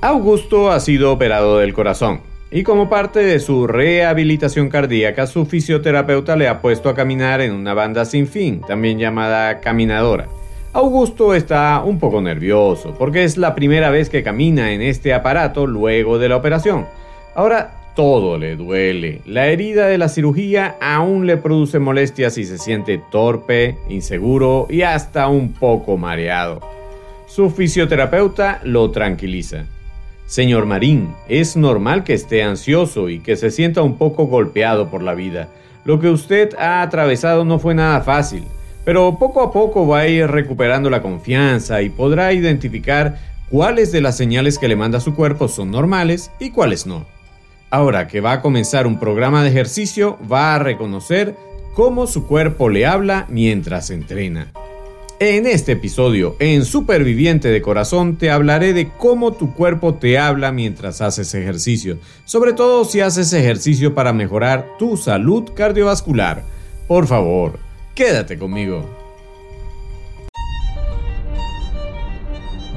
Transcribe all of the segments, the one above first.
Augusto ha sido operado del corazón y como parte de su rehabilitación cardíaca, su fisioterapeuta le ha puesto a caminar en una banda sin fin, también llamada caminadora. Augusto está un poco nervioso porque es la primera vez que camina en este aparato luego de la operación. Ahora todo le duele. La herida de la cirugía aún le produce molestias y se siente torpe, inseguro y hasta un poco mareado. Su fisioterapeuta lo tranquiliza. Señor Marín, es normal que esté ansioso y que se sienta un poco golpeado por la vida. Lo que usted ha atravesado no fue nada fácil, pero poco a poco va a ir recuperando la confianza y podrá identificar cuáles de las señales que le manda su cuerpo son normales y cuáles no. Ahora que va a comenzar un programa de ejercicio, va a reconocer cómo su cuerpo le habla mientras entrena. En este episodio, en Superviviente de Corazón, te hablaré de cómo tu cuerpo te habla mientras haces ejercicio, sobre todo si haces ejercicio para mejorar tu salud cardiovascular. Por favor, quédate conmigo.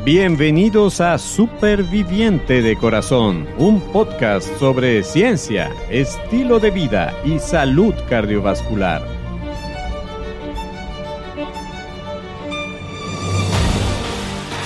Bienvenidos a Superviviente de Corazón, un podcast sobre ciencia, estilo de vida y salud cardiovascular.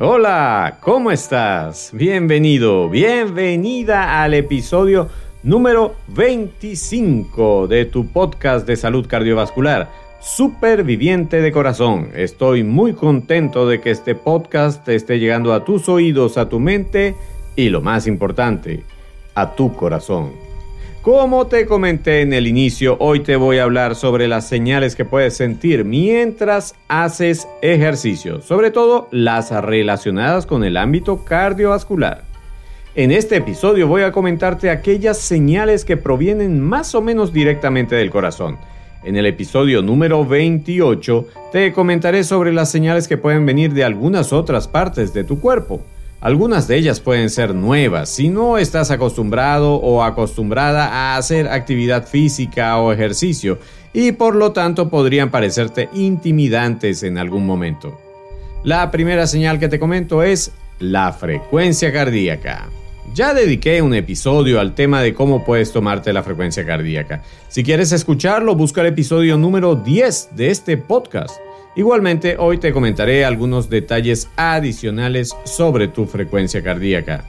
Hola, ¿cómo estás? Bienvenido, bienvenida al episodio número 25 de tu podcast de salud cardiovascular, Superviviente de Corazón. Estoy muy contento de que este podcast esté llegando a tus oídos, a tu mente y lo más importante, a tu corazón. Como te comenté en el inicio, hoy te voy a hablar sobre las señales que puedes sentir mientras haces ejercicio, sobre todo las relacionadas con el ámbito cardiovascular. En este episodio voy a comentarte aquellas señales que provienen más o menos directamente del corazón. En el episodio número 28 te comentaré sobre las señales que pueden venir de algunas otras partes de tu cuerpo. Algunas de ellas pueden ser nuevas si no estás acostumbrado o acostumbrada a hacer actividad física o ejercicio y por lo tanto podrían parecerte intimidantes en algún momento. La primera señal que te comento es la frecuencia cardíaca. Ya dediqué un episodio al tema de cómo puedes tomarte la frecuencia cardíaca. Si quieres escucharlo, busca el episodio número 10 de este podcast. Igualmente, hoy te comentaré algunos detalles adicionales sobre tu frecuencia cardíaca.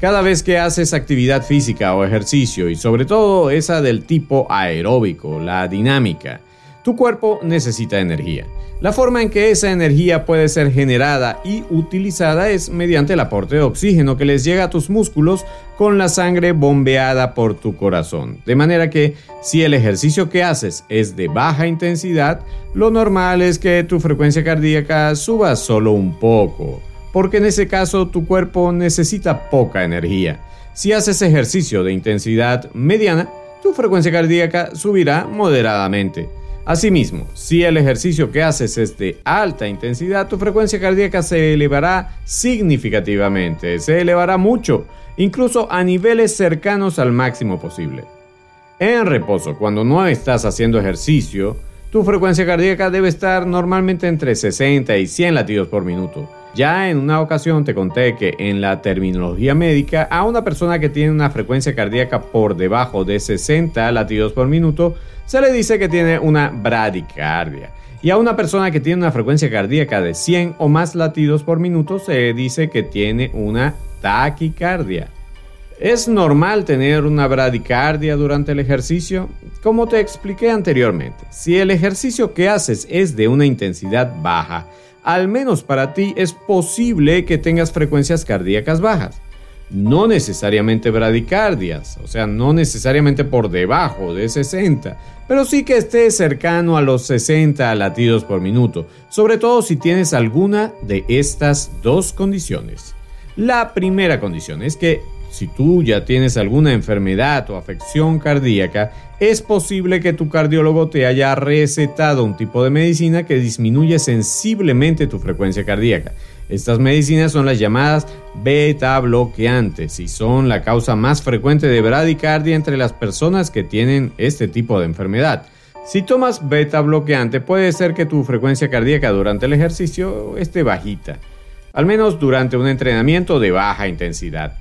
Cada vez que haces actividad física o ejercicio, y sobre todo esa del tipo aeróbico, la dinámica, tu cuerpo necesita energía. La forma en que esa energía puede ser generada y utilizada es mediante el aporte de oxígeno que les llega a tus músculos con la sangre bombeada por tu corazón. De manera que si el ejercicio que haces es de baja intensidad, lo normal es que tu frecuencia cardíaca suba solo un poco, porque en ese caso tu cuerpo necesita poca energía. Si haces ejercicio de intensidad mediana, tu frecuencia cardíaca subirá moderadamente. Asimismo, si el ejercicio que haces es de alta intensidad, tu frecuencia cardíaca se elevará significativamente, se elevará mucho, incluso a niveles cercanos al máximo posible. En reposo, cuando no estás haciendo ejercicio, tu frecuencia cardíaca debe estar normalmente entre 60 y 100 latidos por minuto. Ya en una ocasión te conté que en la terminología médica a una persona que tiene una frecuencia cardíaca por debajo de 60 latidos por minuto se le dice que tiene una bradicardia. Y a una persona que tiene una frecuencia cardíaca de 100 o más latidos por minuto se dice que tiene una taquicardia. ¿Es normal tener una bradicardia durante el ejercicio? Como te expliqué anteriormente, si el ejercicio que haces es de una intensidad baja, al menos para ti es posible que tengas frecuencias cardíacas bajas. No necesariamente bradicardias, o sea, no necesariamente por debajo de 60, pero sí que esté cercano a los 60 latidos por minuto, sobre todo si tienes alguna de estas dos condiciones. La primera condición es que si tú ya tienes alguna enfermedad o afección cardíaca, es posible que tu cardiólogo te haya recetado un tipo de medicina que disminuye sensiblemente tu frecuencia cardíaca. Estas medicinas son las llamadas beta bloqueantes y son la causa más frecuente de bradicardia entre las personas que tienen este tipo de enfermedad. Si tomas beta bloqueante puede ser que tu frecuencia cardíaca durante el ejercicio esté bajita, al menos durante un entrenamiento de baja intensidad.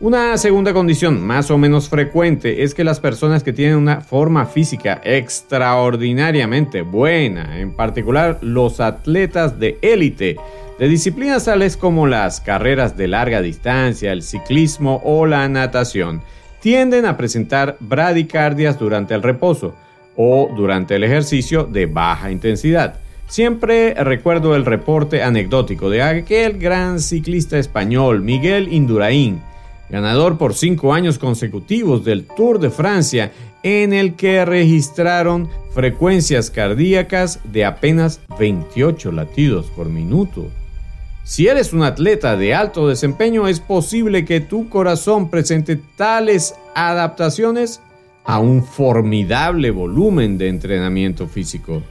Una segunda condición más o menos frecuente es que las personas que tienen una forma física extraordinariamente buena, en particular los atletas de élite, de disciplinas tales como las carreras de larga distancia, el ciclismo o la natación, tienden a presentar bradicardias durante el reposo o durante el ejercicio de baja intensidad. Siempre recuerdo el reporte anecdótico de aquel gran ciclista español, Miguel Indurain, ganador por cinco años consecutivos del Tour de Francia, en el que registraron frecuencias cardíacas de apenas 28 latidos por minuto. Si eres un atleta de alto desempeño, es posible que tu corazón presente tales adaptaciones a un formidable volumen de entrenamiento físico.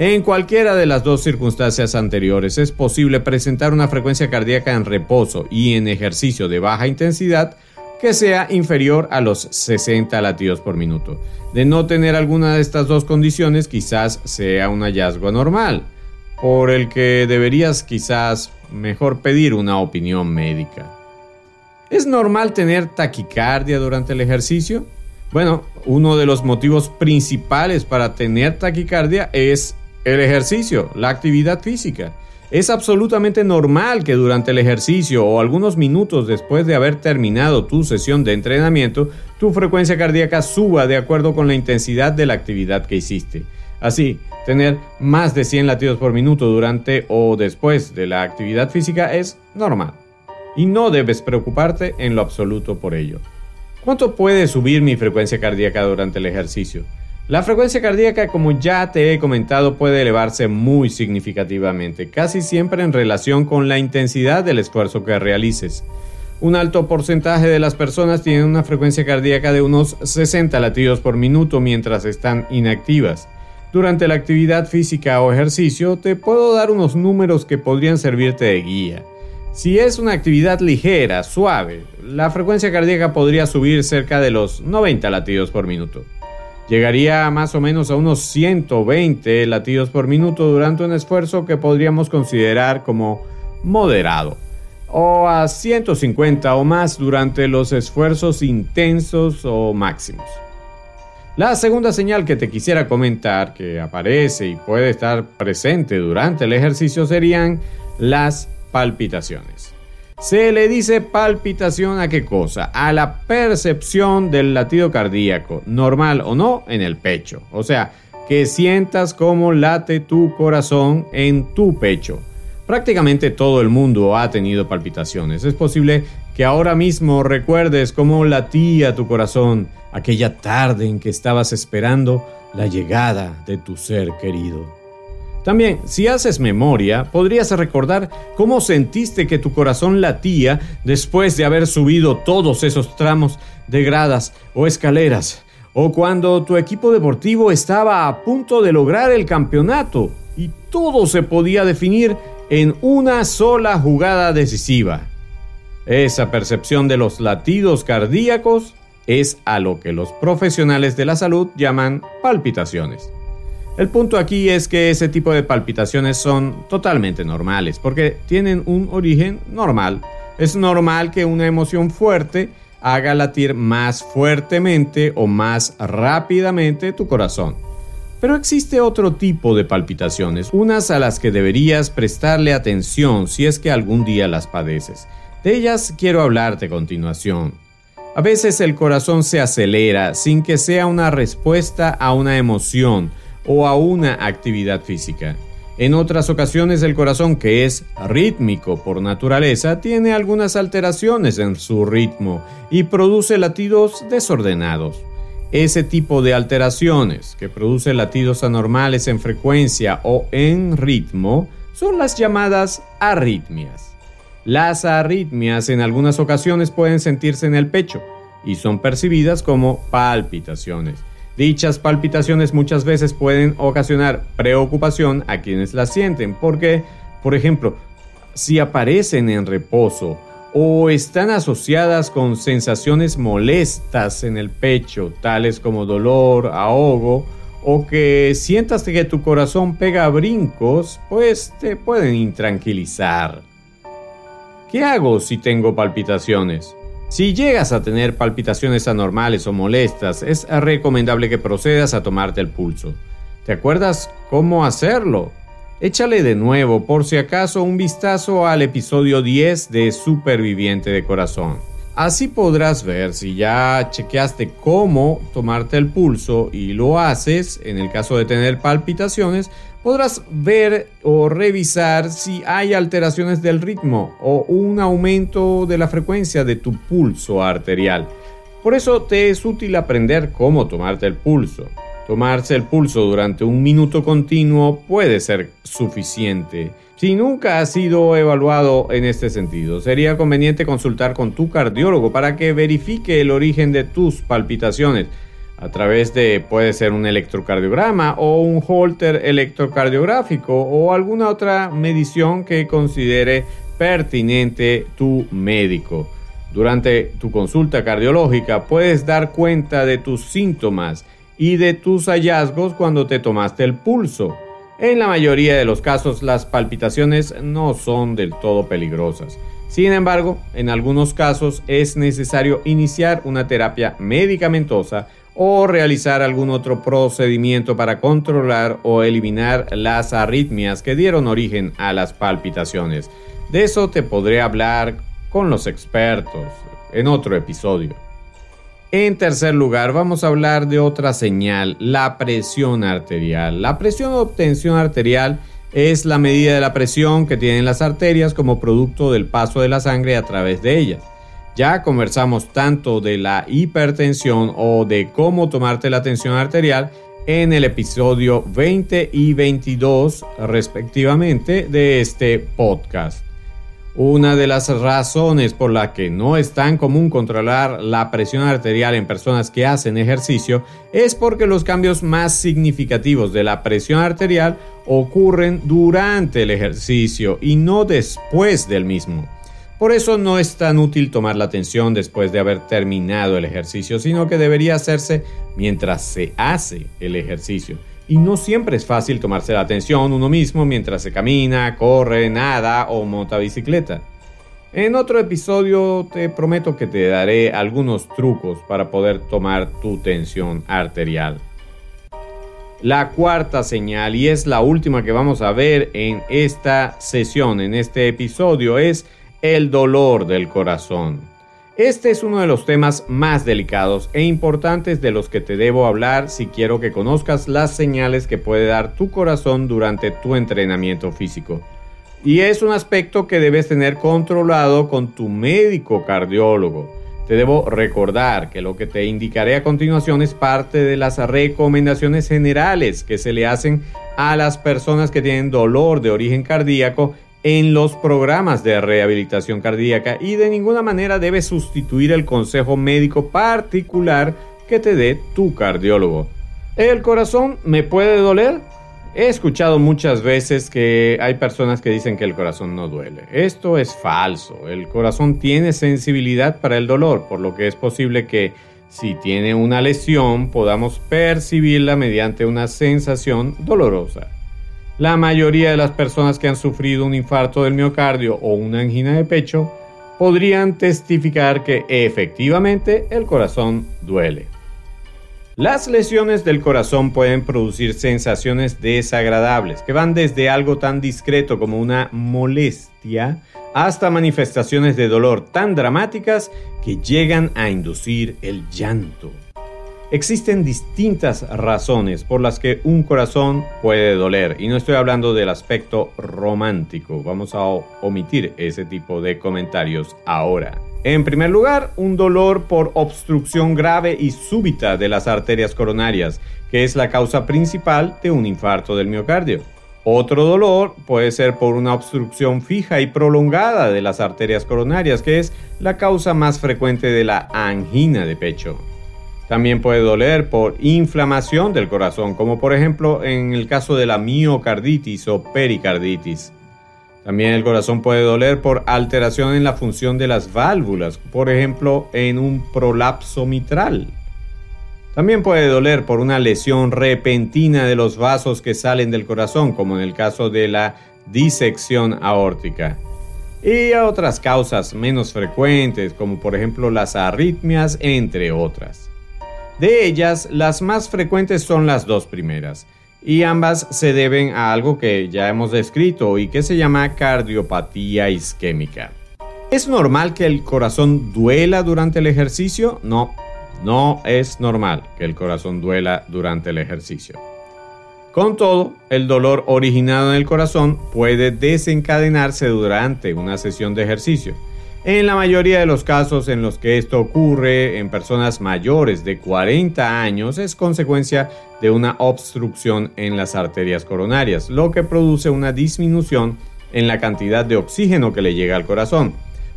En cualquiera de las dos circunstancias anteriores es posible presentar una frecuencia cardíaca en reposo y en ejercicio de baja intensidad que sea inferior a los 60 latidos por minuto. De no tener alguna de estas dos condiciones, quizás sea un hallazgo normal, por el que deberías quizás mejor pedir una opinión médica. ¿Es normal tener taquicardia durante el ejercicio? Bueno, uno de los motivos principales para tener taquicardia es el ejercicio, la actividad física. Es absolutamente normal que durante el ejercicio o algunos minutos después de haber terminado tu sesión de entrenamiento, tu frecuencia cardíaca suba de acuerdo con la intensidad de la actividad que hiciste. Así, tener más de 100 latidos por minuto durante o después de la actividad física es normal. Y no debes preocuparte en lo absoluto por ello. ¿Cuánto puede subir mi frecuencia cardíaca durante el ejercicio? La frecuencia cardíaca, como ya te he comentado, puede elevarse muy significativamente, casi siempre en relación con la intensidad del esfuerzo que realices. Un alto porcentaje de las personas tienen una frecuencia cardíaca de unos 60 latidos por minuto mientras están inactivas. Durante la actividad física o ejercicio te puedo dar unos números que podrían servirte de guía. Si es una actividad ligera, suave, la frecuencia cardíaca podría subir cerca de los 90 latidos por minuto llegaría más o menos a unos 120 latidos por minuto durante un esfuerzo que podríamos considerar como moderado, o a 150 o más durante los esfuerzos intensos o máximos. La segunda señal que te quisiera comentar que aparece y puede estar presente durante el ejercicio serían las palpitaciones. Se le dice palpitación a qué cosa? A la percepción del latido cardíaco, normal o no, en el pecho. O sea, que sientas cómo late tu corazón en tu pecho. Prácticamente todo el mundo ha tenido palpitaciones. Es posible que ahora mismo recuerdes cómo latía tu corazón aquella tarde en que estabas esperando la llegada de tu ser querido. También, si haces memoria, podrías recordar cómo sentiste que tu corazón latía después de haber subido todos esos tramos de gradas o escaleras, o cuando tu equipo deportivo estaba a punto de lograr el campeonato y todo se podía definir en una sola jugada decisiva. Esa percepción de los latidos cardíacos es a lo que los profesionales de la salud llaman palpitaciones. El punto aquí es que ese tipo de palpitaciones son totalmente normales porque tienen un origen normal. Es normal que una emoción fuerte haga latir más fuertemente o más rápidamente tu corazón. Pero existe otro tipo de palpitaciones, unas a las que deberías prestarle atención si es que algún día las padeces. De ellas quiero hablarte a continuación. A veces el corazón se acelera sin que sea una respuesta a una emoción, o a una actividad física. En otras ocasiones el corazón, que es rítmico por naturaleza, tiene algunas alteraciones en su ritmo y produce latidos desordenados. Ese tipo de alteraciones, que produce latidos anormales en frecuencia o en ritmo, son las llamadas arritmias. Las arritmias en algunas ocasiones pueden sentirse en el pecho y son percibidas como palpitaciones. Dichas palpitaciones muchas veces pueden ocasionar preocupación a quienes las sienten porque, por ejemplo, si aparecen en reposo o están asociadas con sensaciones molestas en el pecho, tales como dolor, ahogo, o que sientas que tu corazón pega brincos, pues te pueden intranquilizar. ¿Qué hago si tengo palpitaciones? Si llegas a tener palpitaciones anormales o molestas, es recomendable que procedas a tomarte el pulso. ¿Te acuerdas cómo hacerlo? Échale de nuevo, por si acaso, un vistazo al episodio 10 de Superviviente de Corazón. Así podrás ver si ya chequeaste cómo tomarte el pulso y lo haces, en el caso de tener palpitaciones, podrás ver o revisar si hay alteraciones del ritmo o un aumento de la frecuencia de tu pulso arterial. Por eso te es útil aprender cómo tomarte el pulso. Tomarse el pulso durante un minuto continuo puede ser suficiente. Si nunca has sido evaluado en este sentido, sería conveniente consultar con tu cardiólogo para que verifique el origen de tus palpitaciones a través de puede ser un electrocardiograma o un holter electrocardiográfico o alguna otra medición que considere pertinente tu médico. Durante tu consulta cardiológica puedes dar cuenta de tus síntomas y de tus hallazgos cuando te tomaste el pulso. En la mayoría de los casos las palpitaciones no son del todo peligrosas. Sin embargo, en algunos casos es necesario iniciar una terapia medicamentosa o realizar algún otro procedimiento para controlar o eliminar las arritmias que dieron origen a las palpitaciones. De eso te podré hablar con los expertos en otro episodio. En tercer lugar, vamos a hablar de otra señal, la presión arterial. La presión o tensión arterial es la medida de la presión que tienen las arterias como producto del paso de la sangre a través de ellas. Ya conversamos tanto de la hipertensión o de cómo tomarte la tensión arterial en el episodio 20 y 22 respectivamente de este podcast. Una de las razones por la que no es tan común controlar la presión arterial en personas que hacen ejercicio es porque los cambios más significativos de la presión arterial ocurren durante el ejercicio y no después del mismo. Por eso no es tan útil tomar la atención después de haber terminado el ejercicio, sino que debería hacerse mientras se hace el ejercicio. Y no siempre es fácil tomarse la atención uno mismo mientras se camina, corre, nada o monta bicicleta. En otro episodio te prometo que te daré algunos trucos para poder tomar tu tensión arterial. La cuarta señal, y es la última que vamos a ver en esta sesión, en este episodio, es el dolor del corazón. Este es uno de los temas más delicados e importantes de los que te debo hablar si quiero que conozcas las señales que puede dar tu corazón durante tu entrenamiento físico. Y es un aspecto que debes tener controlado con tu médico cardiólogo. Te debo recordar que lo que te indicaré a continuación es parte de las recomendaciones generales que se le hacen a las personas que tienen dolor de origen cardíaco en los programas de rehabilitación cardíaca y de ninguna manera debe sustituir el consejo médico particular que te dé tu cardiólogo. ¿El corazón me puede doler? He escuchado muchas veces que hay personas que dicen que el corazón no duele. Esto es falso. El corazón tiene sensibilidad para el dolor, por lo que es posible que si tiene una lesión podamos percibirla mediante una sensación dolorosa. La mayoría de las personas que han sufrido un infarto del miocardio o una angina de pecho podrían testificar que efectivamente el corazón duele. Las lesiones del corazón pueden producir sensaciones desagradables que van desde algo tan discreto como una molestia hasta manifestaciones de dolor tan dramáticas que llegan a inducir el llanto. Existen distintas razones por las que un corazón puede doler y no estoy hablando del aspecto romántico, vamos a omitir ese tipo de comentarios ahora. En primer lugar, un dolor por obstrucción grave y súbita de las arterias coronarias, que es la causa principal de un infarto del miocardio. Otro dolor puede ser por una obstrucción fija y prolongada de las arterias coronarias, que es la causa más frecuente de la angina de pecho. También puede doler por inflamación del corazón, como por ejemplo en el caso de la miocarditis o pericarditis. También el corazón puede doler por alteración en la función de las válvulas, por ejemplo en un prolapso mitral. También puede doler por una lesión repentina de los vasos que salen del corazón, como en el caso de la disección aórtica. Y a otras causas menos frecuentes, como por ejemplo las arritmias, entre otras. De ellas, las más frecuentes son las dos primeras, y ambas se deben a algo que ya hemos descrito y que se llama cardiopatía isquémica. ¿Es normal que el corazón duela durante el ejercicio? No, no es normal que el corazón duela durante el ejercicio. Con todo, el dolor originado en el corazón puede desencadenarse durante una sesión de ejercicio en la mayoría de los casos en los que esto ocurre en personas mayores de 40 años es consecuencia de una obstrucción en las arterias coronarias, lo que produce una disminución en la cantidad de oxígeno que le llega al corazón,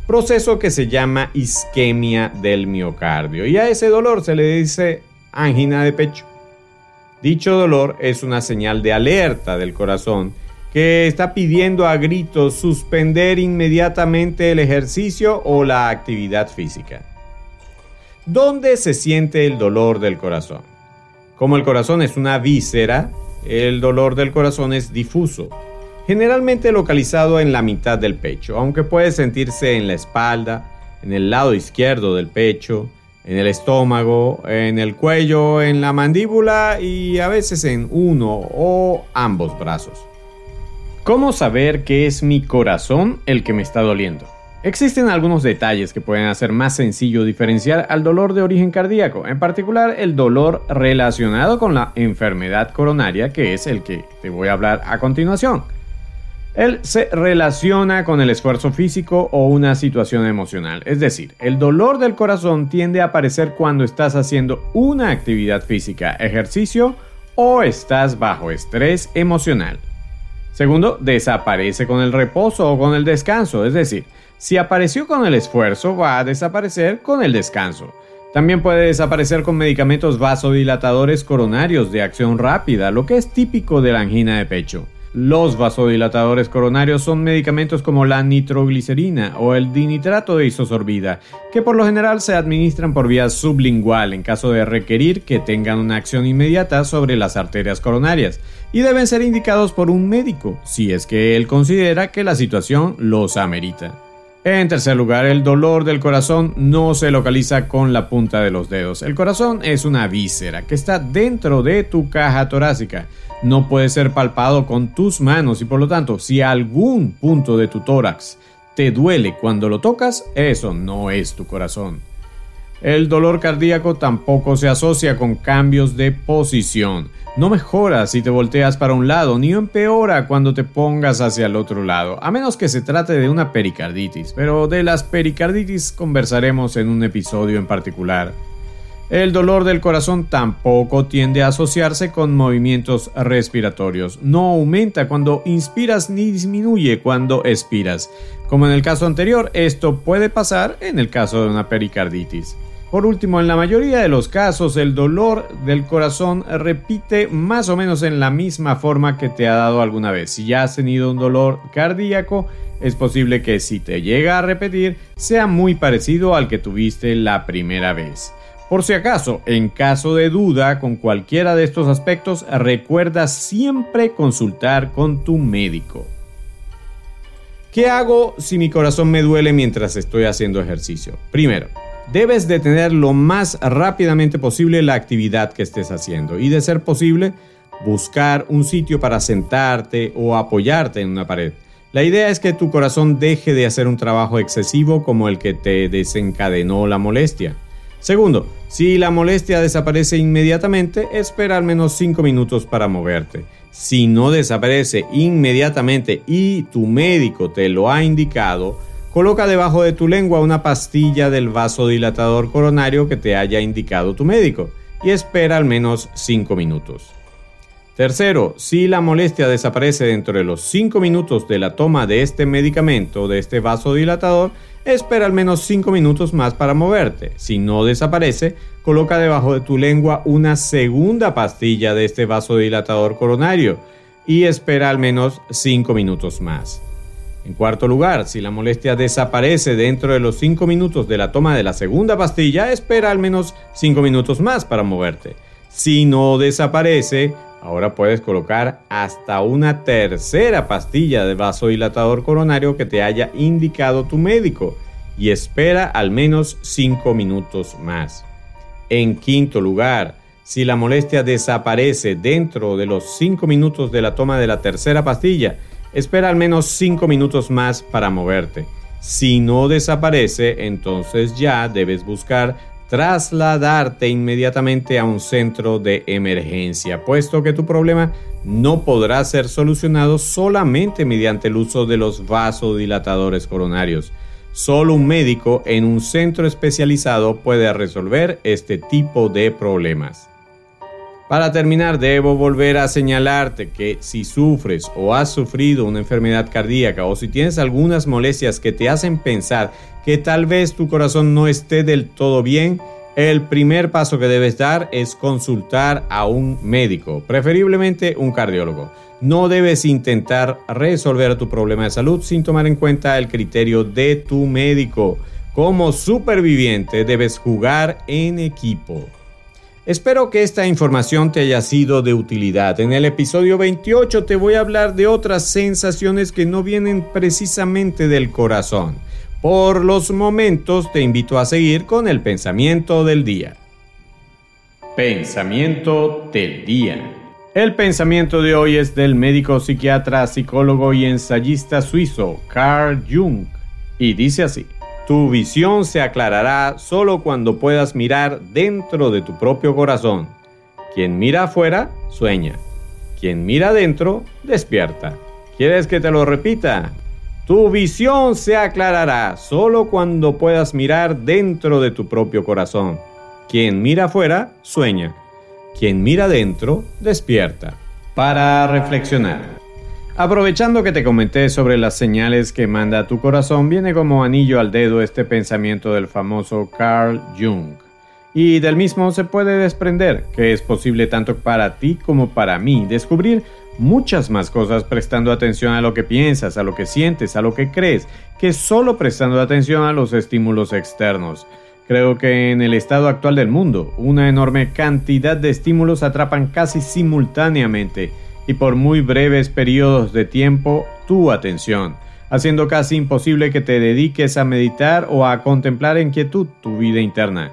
proceso que se llama isquemia del miocardio y a ese dolor se le dice angina de pecho. Dicho dolor es una señal de alerta del corazón que está pidiendo a gritos suspender inmediatamente el ejercicio o la actividad física. ¿Dónde se siente el dolor del corazón? Como el corazón es una víscera, el dolor del corazón es difuso, generalmente localizado en la mitad del pecho, aunque puede sentirse en la espalda, en el lado izquierdo del pecho, en el estómago, en el cuello, en la mandíbula y a veces en uno o ambos brazos. ¿Cómo saber que es mi corazón el que me está doliendo? Existen algunos detalles que pueden hacer más sencillo diferenciar al dolor de origen cardíaco, en particular el dolor relacionado con la enfermedad coronaria, que es el que te voy a hablar a continuación. Él se relaciona con el esfuerzo físico o una situación emocional, es decir, el dolor del corazón tiende a aparecer cuando estás haciendo una actividad física, ejercicio o estás bajo estrés emocional. Segundo, desaparece con el reposo o con el descanso, es decir, si apareció con el esfuerzo, va a desaparecer con el descanso. También puede desaparecer con medicamentos vasodilatadores coronarios de acción rápida, lo que es típico de la angina de pecho. Los vasodilatadores coronarios son medicamentos como la nitroglicerina o el dinitrato de isosorbida, que por lo general se administran por vía sublingual en caso de requerir que tengan una acción inmediata sobre las arterias coronarias, y deben ser indicados por un médico si es que él considera que la situación los amerita. En tercer lugar, el dolor del corazón no se localiza con la punta de los dedos. El corazón es una víscera que está dentro de tu caja torácica. No puede ser palpado con tus manos y por lo tanto, si algún punto de tu tórax te duele cuando lo tocas, eso no es tu corazón. El dolor cardíaco tampoco se asocia con cambios de posición. No mejora si te volteas para un lado, ni empeora cuando te pongas hacia el otro lado, a menos que se trate de una pericarditis, pero de las pericarditis conversaremos en un episodio en particular. El dolor del corazón tampoco tiende a asociarse con movimientos respiratorios. No aumenta cuando inspiras ni disminuye cuando expiras. Como en el caso anterior, esto puede pasar en el caso de una pericarditis. Por último, en la mayoría de los casos, el dolor del corazón repite más o menos en la misma forma que te ha dado alguna vez. Si ya has tenido un dolor cardíaco, es posible que si te llega a repetir, sea muy parecido al que tuviste la primera vez. Por si acaso, en caso de duda con cualquiera de estos aspectos, recuerda siempre consultar con tu médico. ¿Qué hago si mi corazón me duele mientras estoy haciendo ejercicio? Primero, debes detener lo más rápidamente posible la actividad que estés haciendo y de ser posible buscar un sitio para sentarte o apoyarte en una pared. La idea es que tu corazón deje de hacer un trabajo excesivo como el que te desencadenó la molestia. Segundo, si la molestia desaparece inmediatamente, espera al menos 5 minutos para moverte. Si no desaparece inmediatamente y tu médico te lo ha indicado, Coloca debajo de tu lengua una pastilla del vasodilatador coronario que te haya indicado tu médico y espera al menos 5 minutos. Tercero, si la molestia desaparece dentro de los 5 minutos de la toma de este medicamento, de este vasodilatador, espera al menos 5 minutos más para moverte. Si no desaparece, coloca debajo de tu lengua una segunda pastilla de este vasodilatador coronario y espera al menos 5 minutos más. En cuarto lugar, si la molestia desaparece dentro de los 5 minutos de la toma de la segunda pastilla, espera al menos 5 minutos más para moverte. Si no desaparece, Ahora puedes colocar hasta una tercera pastilla de vasodilatador coronario que te haya indicado tu médico y espera al menos 5 minutos más. En quinto lugar, si la molestia desaparece dentro de los 5 minutos de la toma de la tercera pastilla, espera al menos 5 minutos más para moverte. Si no desaparece, entonces ya debes buscar trasladarte inmediatamente a un centro de emergencia, puesto que tu problema no podrá ser solucionado solamente mediante el uso de los vasodilatadores coronarios. Solo un médico en un centro especializado puede resolver este tipo de problemas. Para terminar, debo volver a señalarte que si sufres o has sufrido una enfermedad cardíaca o si tienes algunas molestias que te hacen pensar que tal vez tu corazón no esté del todo bien, el primer paso que debes dar es consultar a un médico, preferiblemente un cardiólogo. No debes intentar resolver tu problema de salud sin tomar en cuenta el criterio de tu médico. Como superviviente debes jugar en equipo. Espero que esta información te haya sido de utilidad. En el episodio 28 te voy a hablar de otras sensaciones que no vienen precisamente del corazón. Por los momentos te invito a seguir con el pensamiento del día. Pensamiento del día. El pensamiento de hoy es del médico psiquiatra, psicólogo y ensayista suizo Carl Jung y dice así. Tu visión se aclarará solo cuando puedas mirar dentro de tu propio corazón. Quien mira afuera, sueña. Quien mira adentro, despierta. ¿Quieres que te lo repita? Tu visión se aclarará solo cuando puedas mirar dentro de tu propio corazón. Quien mira afuera, sueña. Quien mira adentro, despierta. Para reflexionar. Aprovechando que te comenté sobre las señales que manda tu corazón, viene como anillo al dedo este pensamiento del famoso Carl Jung. Y del mismo se puede desprender que es posible tanto para ti como para mí descubrir muchas más cosas prestando atención a lo que piensas, a lo que sientes, a lo que crees, que solo prestando atención a los estímulos externos. Creo que en el estado actual del mundo, una enorme cantidad de estímulos atrapan casi simultáneamente y por muy breves periodos de tiempo tu atención, haciendo casi imposible que te dediques a meditar o a contemplar en quietud tu vida interna.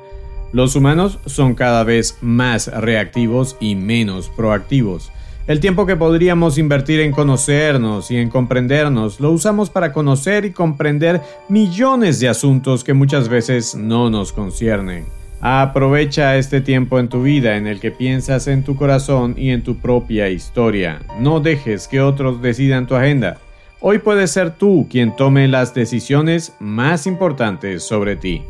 Los humanos son cada vez más reactivos y menos proactivos. El tiempo que podríamos invertir en conocernos y en comprendernos lo usamos para conocer y comprender millones de asuntos que muchas veces no nos conciernen. Aprovecha este tiempo en tu vida en el que piensas en tu corazón y en tu propia historia. No dejes que otros decidan tu agenda. Hoy puedes ser tú quien tome las decisiones más importantes sobre ti.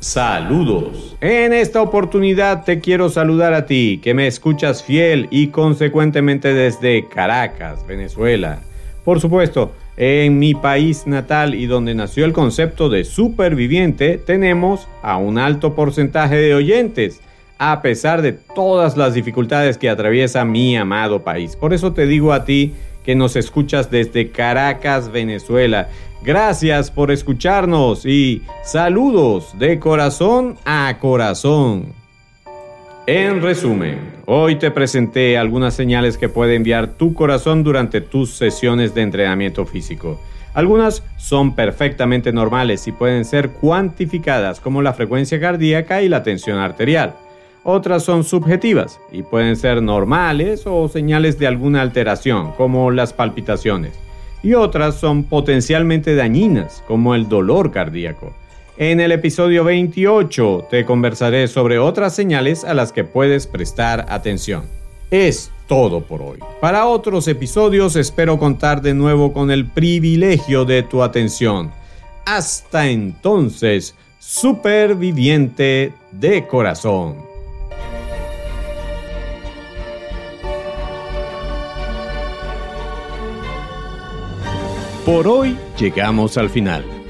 Saludos. En esta oportunidad te quiero saludar a ti, que me escuchas fiel y consecuentemente desde Caracas, Venezuela. Por supuesto, en mi país natal y donde nació el concepto de superviviente, tenemos a un alto porcentaje de oyentes, a pesar de todas las dificultades que atraviesa mi amado país. Por eso te digo a ti que nos escuchas desde Caracas, Venezuela. Gracias por escucharnos y saludos de corazón a corazón. En resumen, hoy te presenté algunas señales que puede enviar tu corazón durante tus sesiones de entrenamiento físico. Algunas son perfectamente normales y pueden ser cuantificadas como la frecuencia cardíaca y la tensión arterial. Otras son subjetivas y pueden ser normales o señales de alguna alteración como las palpitaciones. Y otras son potencialmente dañinas como el dolor cardíaco. En el episodio 28 te conversaré sobre otras señales a las que puedes prestar atención. Es todo por hoy. Para otros episodios espero contar de nuevo con el privilegio de tu atención. Hasta entonces, superviviente de corazón. Por hoy llegamos al final